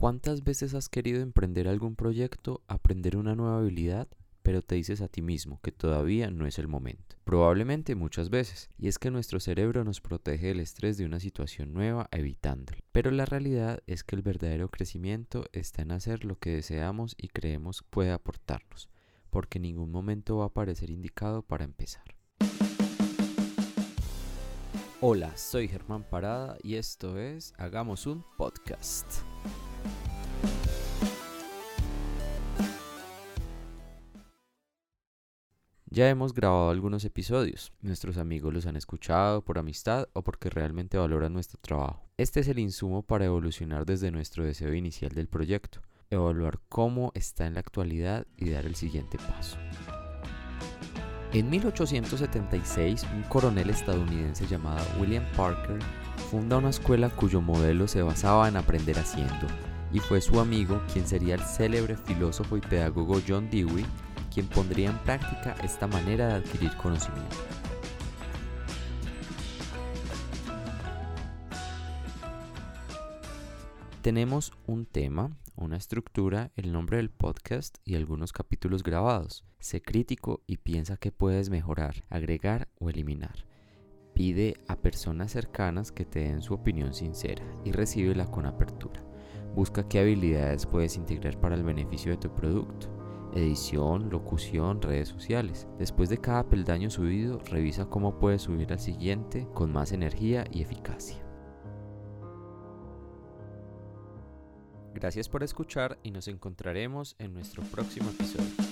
¿Cuántas veces has querido emprender algún proyecto, aprender una nueva habilidad, pero te dices a ti mismo que todavía no es el momento? Probablemente muchas veces, y es que nuestro cerebro nos protege del estrés de una situación nueva evitándolo. Pero la realidad es que el verdadero crecimiento está en hacer lo que deseamos y creemos puede aportarnos, porque ningún momento va a parecer indicado para empezar. Hola, soy Germán Parada y esto es Hagamos un podcast. Ya hemos grabado algunos episodios. Nuestros amigos los han escuchado por amistad o porque realmente valoran nuestro trabajo. Este es el insumo para evolucionar desde nuestro deseo inicial del proyecto, evaluar cómo está en la actualidad y dar el siguiente paso. En 1876, un coronel estadounidense llamado William Parker funda una escuela cuyo modelo se basaba en aprender haciendo, y fue su amigo quien sería el célebre filósofo y pedagogo John Dewey quien pondría en práctica esta manera de adquirir conocimiento. Tenemos un tema, una estructura, el nombre del podcast y algunos capítulos grabados. Sé crítico y piensa que puedes mejorar, agregar o eliminar. Pide a personas cercanas que te den su opinión sincera y recíbela con apertura. Busca qué habilidades puedes integrar para el beneficio de tu producto edición, locución, redes sociales. Después de cada peldaño subido, revisa cómo puedes subir al siguiente con más energía y eficacia. Gracias por escuchar y nos encontraremos en nuestro próximo episodio.